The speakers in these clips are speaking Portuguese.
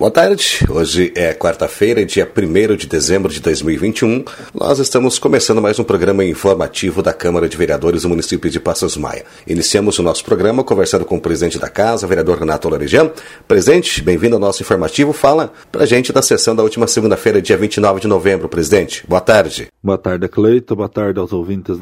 Boa tarde, hoje é quarta-feira, dia 1 de dezembro de 2021. Nós estamos começando mais um programa informativo da Câmara de Vereadores do município de Passos Maia. Iniciamos o nosso programa conversando com o presidente da casa, vereador Renato Larejan. Presidente, bem-vindo ao nosso informativo. Fala pra gente da sessão da última segunda-feira, dia 29 de novembro, presidente. Boa tarde. Boa tarde, Cleito. Boa tarde aos ouvintes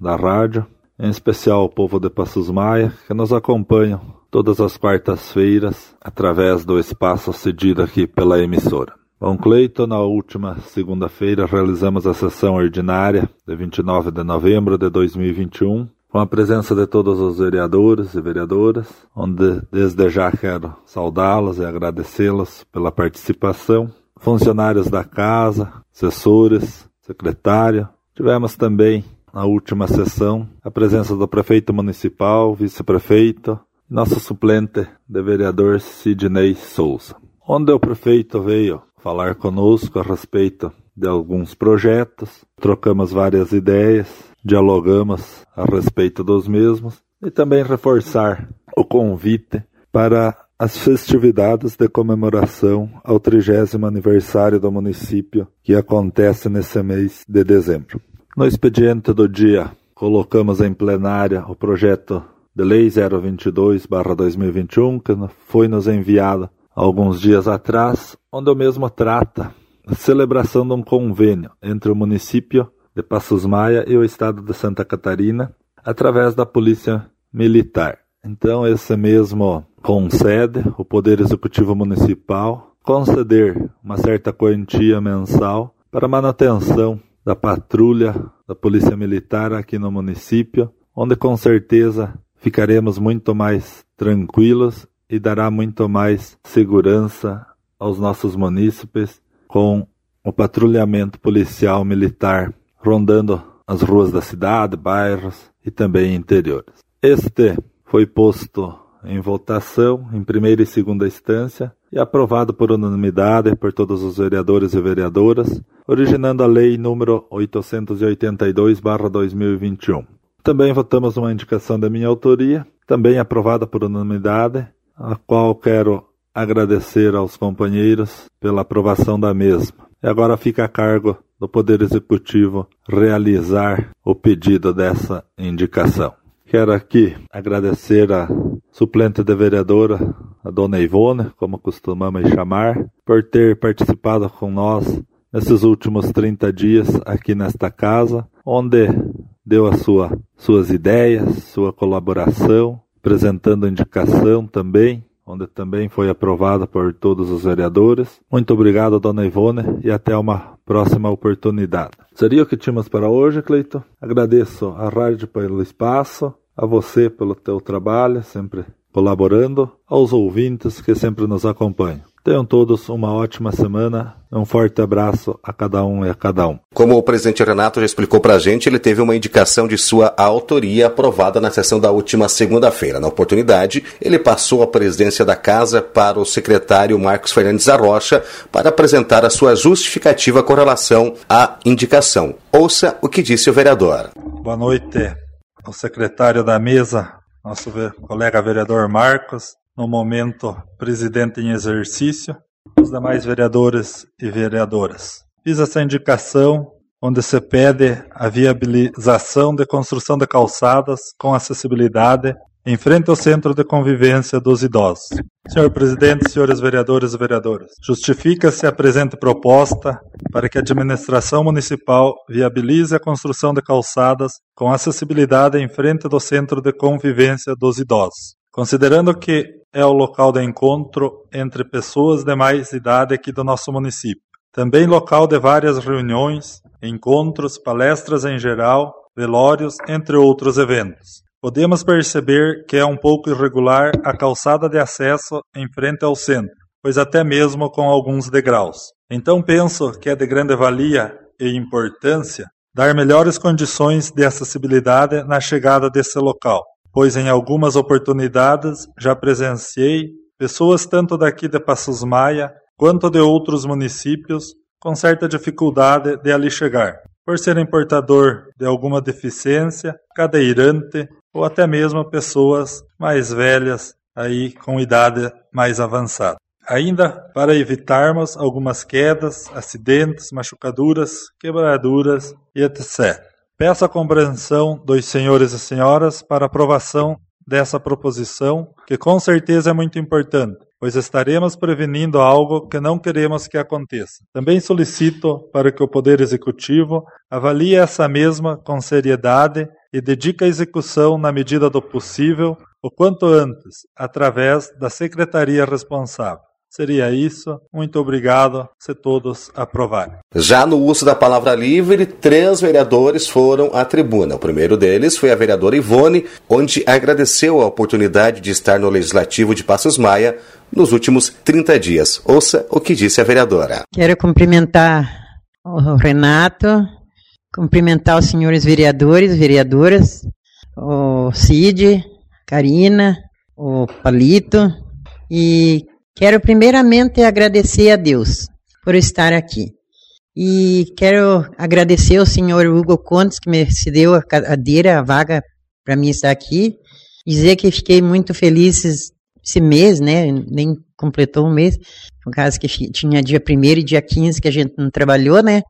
da rádio, em especial ao povo de Passos Maia, que nos acompanham todas as quartas-feiras através do espaço cedido aqui pela emissora. Bom, Cleiton, na última segunda-feira realizamos a sessão ordinária de 29 de novembro de 2021, com a presença de todos os vereadores e vereadoras, onde desde já quero saudá-los e agradecê-los pela participação, funcionários da casa, assessores, secretário. Tivemos também na última sessão a presença do prefeito municipal, vice-prefeito, nosso suplente de vereador Sidney Souza, onde o prefeito veio falar conosco a respeito de alguns projetos, trocamos várias ideias, dialogamos a respeito dos mesmos e também reforçar o convite para as festividades de comemoração ao trigésimo aniversário do município que acontece nesse mês de dezembro. No expediente do dia, colocamos em plenária o projeto de Lei 022-2021, que foi nos enviada alguns dias atrás, onde o mesmo trata a celebração de um convênio entre o município de Passos Maia e o estado de Santa Catarina, através da Polícia Militar. Então, esse mesmo concede o Poder Executivo Municipal conceder uma certa quantia mensal para manutenção da patrulha da Polícia Militar aqui no município, onde com certeza ficaremos muito mais tranquilos e dará muito mais segurança aos nossos munícipes com o patrulhamento policial militar rondando as ruas da cidade, bairros e também interiores. Este foi posto em votação em primeira e segunda instância e aprovado por unanimidade por todos os vereadores e vereadoras, originando a lei número 882/2021. Também votamos uma indicação da minha autoria, também aprovada por unanimidade, a qual quero agradecer aos companheiros pela aprovação da mesma. E agora fica a cargo do Poder Executivo realizar o pedido dessa indicação. Quero aqui agradecer a suplente de vereadora, a dona Ivone, como costumamos chamar, por ter participado com nós nesses últimos 30 dias aqui nesta casa, onde deu a sua, suas ideias, sua colaboração, apresentando indicação também, onde também foi aprovada por todos os vereadores. Muito obrigado, dona Ivone, e até uma próxima oportunidade. Seria o que tínhamos para hoje, Cleito. Agradeço à rádio pelo espaço, a você pelo teu trabalho, sempre colaborando, aos ouvintes que sempre nos acompanham. Tenham todos uma ótima semana. Um forte abraço a cada um e a cada um. Como o presidente Renato já explicou para a gente, ele teve uma indicação de sua autoria aprovada na sessão da última segunda-feira. Na oportunidade, ele passou a presidência da casa para o secretário Marcos Fernandes Arrocha para apresentar a sua justificativa com relação à indicação. Ouça o que disse o vereador. Boa noite ao secretário da mesa, nosso colega vereador Marcos, no momento presidente em exercício, os demais vereadores e vereadoras. Fiz essa indicação onde se pede a viabilização de construção de calçadas com acessibilidade em frente ao Centro de Convivência dos Idosos. Senhor Presidente, senhores vereadores e vereadoras, justifica-se a presente proposta para que a administração municipal viabilize a construção de calçadas com acessibilidade em frente do Centro de Convivência dos Idosos. Considerando que é o local de encontro entre pessoas de mais idade aqui do nosso município, também local de várias reuniões, encontros, palestras em geral, velórios, entre outros eventos. Podemos perceber que é um pouco irregular a calçada de acesso em frente ao centro, pois até mesmo com alguns degraus. Então penso que é de grande valia e importância dar melhores condições de acessibilidade na chegada desse local, pois em algumas oportunidades já presenciei pessoas tanto daqui de Passos Maia quanto de outros municípios com certa dificuldade de ali chegar, por serem portador de alguma deficiência, cadeirante ou até mesmo pessoas mais velhas aí com idade mais avançada. ainda para evitarmos algumas quedas, acidentes, machucaduras, quebraduras e etc. Peço a compreensão dos senhores e senhoras para aprovação dessa proposição, que com certeza é muito importante, pois estaremos prevenindo algo que não queremos que aconteça. Também solicito para que o Poder Executivo avalie essa mesma com seriedade e dedique a execução na medida do possível o quanto antes, através da secretaria responsável. Seria isso. Muito obrigado se todos aprovarem. Já no uso da palavra livre, três vereadores foram à tribuna. O primeiro deles foi a vereadora Ivone, onde agradeceu a oportunidade de estar no Legislativo de Passos Maia nos últimos 30 dias. Ouça o que disse a vereadora. Quero cumprimentar o Renato, cumprimentar os senhores vereadores, vereadoras, o Cid, Karina, o Palito e Quero primeiramente agradecer a Deus por estar aqui. E quero agradecer ao senhor Hugo Contes, que me cedeu a cadeira, a vaga para mim estar aqui. Dizer que fiquei muito feliz esse mês, né? Nem completou um mês, por causa que tinha dia 1 e dia 15 que a gente não trabalhou, né?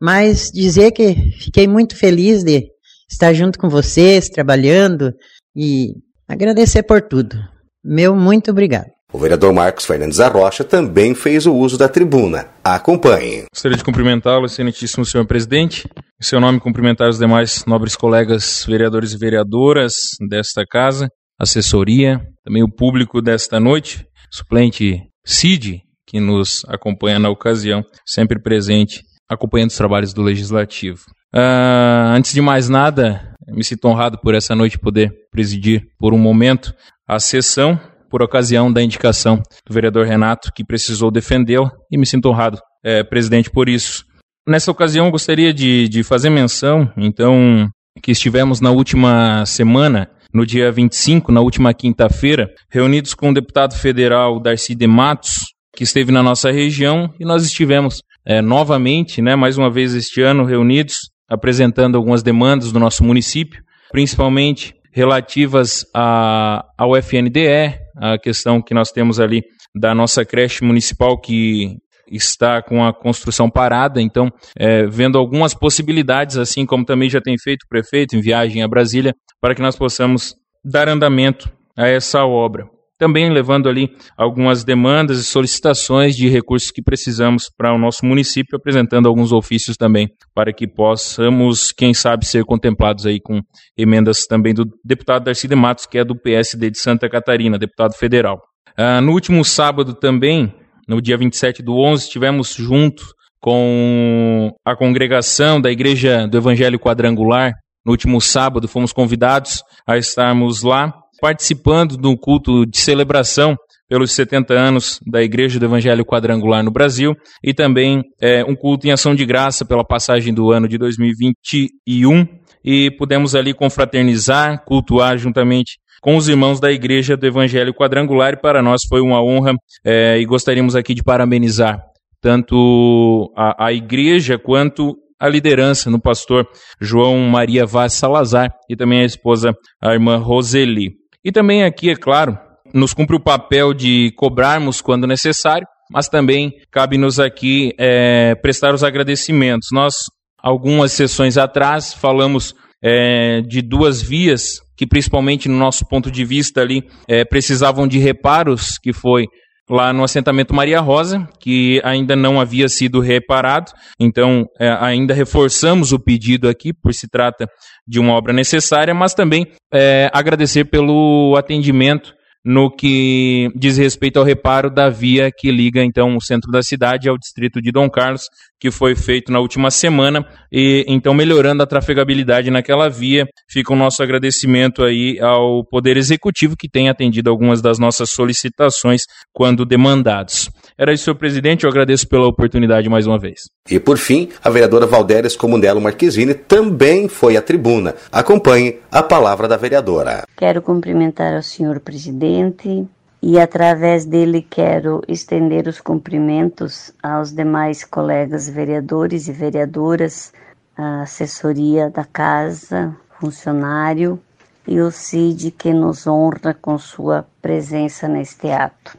Mas dizer que fiquei muito feliz de estar junto com vocês, trabalhando e agradecer por tudo. Meu muito obrigado. O vereador Marcos Fernandes Arrocha também fez o uso da tribuna. Acompanhe. Gostaria de cumprimentá-lo, excelentíssimo senhor presidente. Em seu nome, cumprimentar os demais nobres colegas vereadores e vereadoras desta casa, assessoria, também o público desta noite, suplente Cid, que nos acompanha na ocasião, sempre presente, acompanhando os trabalhos do Legislativo. Uh, antes de mais nada, me sinto honrado por essa noite poder presidir por um momento a sessão por ocasião da indicação do vereador Renato, que precisou defendê-la, e me sinto honrado, é, presidente, por isso. Nessa ocasião, gostaria de, de fazer menção, então, que estivemos na última semana, no dia 25, na última quinta-feira, reunidos com o deputado federal Darcy de Matos, que esteve na nossa região, e nós estivemos é, novamente, né, mais uma vez este ano, reunidos, apresentando algumas demandas do nosso município, principalmente relativas a, ao FNDE, a questão que nós temos ali da nossa creche municipal que está com a construção parada, então, é, vendo algumas possibilidades, assim como também já tem feito o prefeito em viagem a Brasília, para que nós possamos dar andamento a essa obra também levando ali algumas demandas e solicitações de recursos que precisamos para o nosso município, apresentando alguns ofícios também para que possamos, quem sabe, ser contemplados aí com emendas também do deputado Darcy de Matos, que é do PSD de Santa Catarina, deputado federal. Ah, no último sábado também, no dia 27 do 11, estivemos junto com a congregação da Igreja do Evangelho Quadrangular. No último sábado, fomos convidados a estarmos lá participando do culto de celebração pelos 70 anos da Igreja do Evangelho Quadrangular no Brasil e também é, um culto em ação de graça pela passagem do ano de 2021 e pudemos ali confraternizar, cultuar juntamente com os irmãos da Igreja do Evangelho Quadrangular e para nós foi uma honra é, e gostaríamos aqui de parabenizar tanto a, a igreja quanto a liderança no pastor João Maria Vaz Salazar e também a esposa, a irmã Roseli. E também aqui, é claro, nos cumpre o papel de cobrarmos quando necessário, mas também cabe-nos aqui é, prestar os agradecimentos. Nós, algumas sessões atrás, falamos é, de duas vias que, principalmente no nosso ponto de vista ali, é, precisavam de reparos, que foi lá no assentamento Maria Rosa, que ainda não havia sido reparado. Então, é, ainda reforçamos o pedido aqui, por se trata de uma obra necessária, mas também é, agradecer pelo atendimento no que diz respeito ao reparo da via que liga então o centro da cidade ao distrito de Dom Carlos, que foi feito na última semana e então melhorando a trafegabilidade naquela via. Fica o nosso agradecimento aí ao Poder Executivo que tem atendido algumas das nossas solicitações quando demandados. Era isso, senhor presidente, eu agradeço pela oportunidade mais uma vez. E por fim, a vereadora Valdéres Comundello Marquezine também foi à tribuna. Acompanhe a palavra da vereadora. Quero cumprimentar o senhor presidente, e através dele quero estender os cumprimentos aos demais colegas vereadores e vereadoras, a assessoria da casa, funcionário e o CID que nos honra com sua presença neste ato.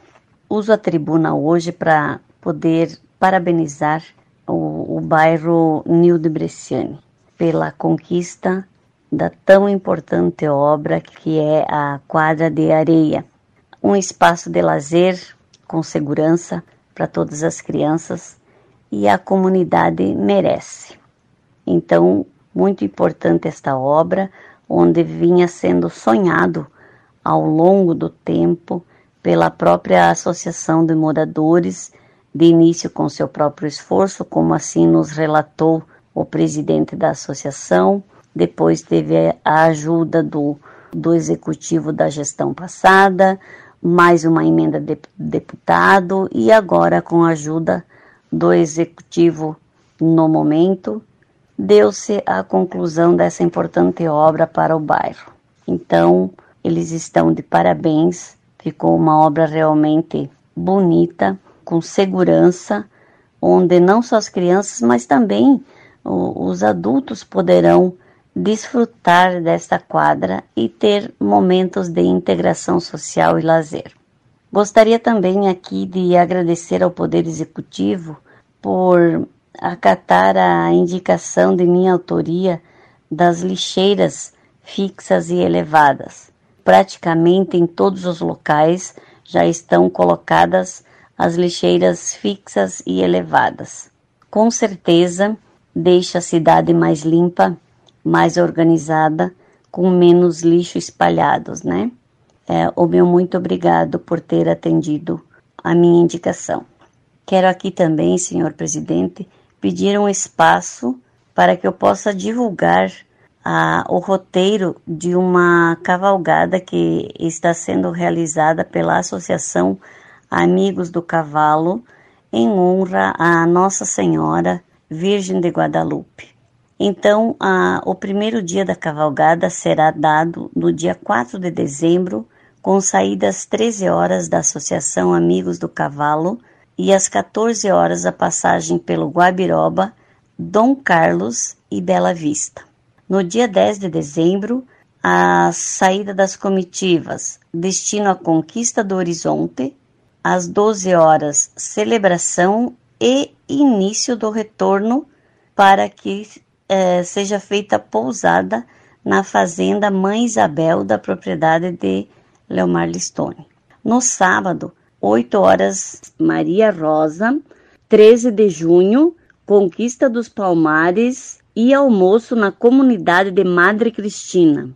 Uso a tribuna hoje para poder parabenizar o, o bairro Nil de Bresciani pela conquista da tão importante obra que é a quadra de areia, um espaço de lazer com segurança para todas as crianças e a comunidade merece. Então, muito importante esta obra, onde vinha sendo sonhado ao longo do tempo pela própria Associação de Moradores, de início com seu próprio esforço, como assim nos relatou o presidente da associação, depois teve a ajuda do, do executivo da gestão passada, mais uma emenda de deputado e agora com a ajuda do executivo no momento, deu-se a conclusão dessa importante obra para o bairro. Então, eles estão de parabéns, ficou uma obra realmente bonita, com segurança, onde não só as crianças, mas também os adultos poderão desfrutar desta quadra e ter momentos de integração social e lazer. Gostaria também aqui de agradecer ao Poder Executivo por acatar a indicação de minha autoria das lixeiras fixas e elevadas. Praticamente em todos os locais já estão colocadas as lixeiras fixas e elevadas. Com certeza, deixa a cidade mais limpa, mais organizada, com menos lixo espalhados, né? É, o meu muito obrigado por ter atendido a minha indicação. Quero aqui também, senhor presidente, pedir um espaço para que eu possa divulgar a, o roteiro de uma cavalgada que está sendo realizada pela Associação Amigos do Cavalo em honra a Nossa Senhora Virgem de Guadalupe. Então, a, o primeiro dia da cavalgada será dado no dia 4 de dezembro, com saída às 13 horas da Associação Amigos do Cavalo e às 14 horas a passagem pelo Guabiroba, Dom Carlos e Bela Vista. No dia 10 de dezembro, a saída das comitivas, destino à Conquista do Horizonte, às 12 horas, celebração e início do retorno para que eh, seja feita pousada na fazenda Mãe Isabel da propriedade de Leomar Listone. No sábado, 8 horas, Maria Rosa, 13 de junho, Conquista dos Palmares e almoço na comunidade de Madre Cristina.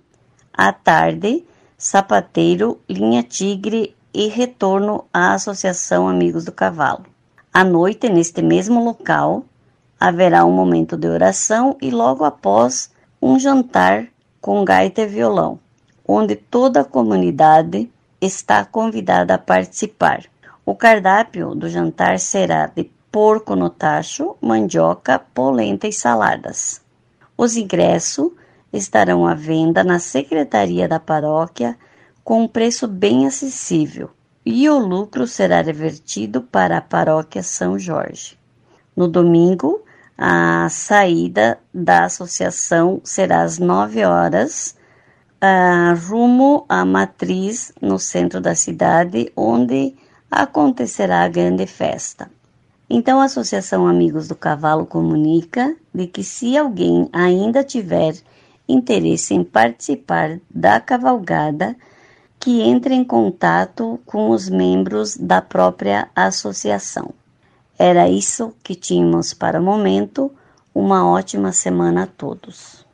À tarde, Sapateiro, Linha Tigre e retorno à Associação Amigos do Cavalo. À noite, neste mesmo local, haverá um momento de oração e logo após um jantar com gaita e violão, onde toda a comunidade está convidada a participar. O cardápio do jantar será de porco no tacho, mandioca, polenta e saladas. Os ingressos estarão à venda na secretaria da paróquia com um preço bem acessível, e o lucro será revertido para a paróquia São Jorge. No domingo, a saída da associação será às 9 horas, uh, rumo à matriz no centro da cidade, onde acontecerá a grande festa. Então, a Associação Amigos do Cavalo comunica de que se alguém ainda tiver interesse em participar da cavalgada, que entre em contato com os membros da própria associação. Era isso que tínhamos para o momento. Uma ótima semana a todos.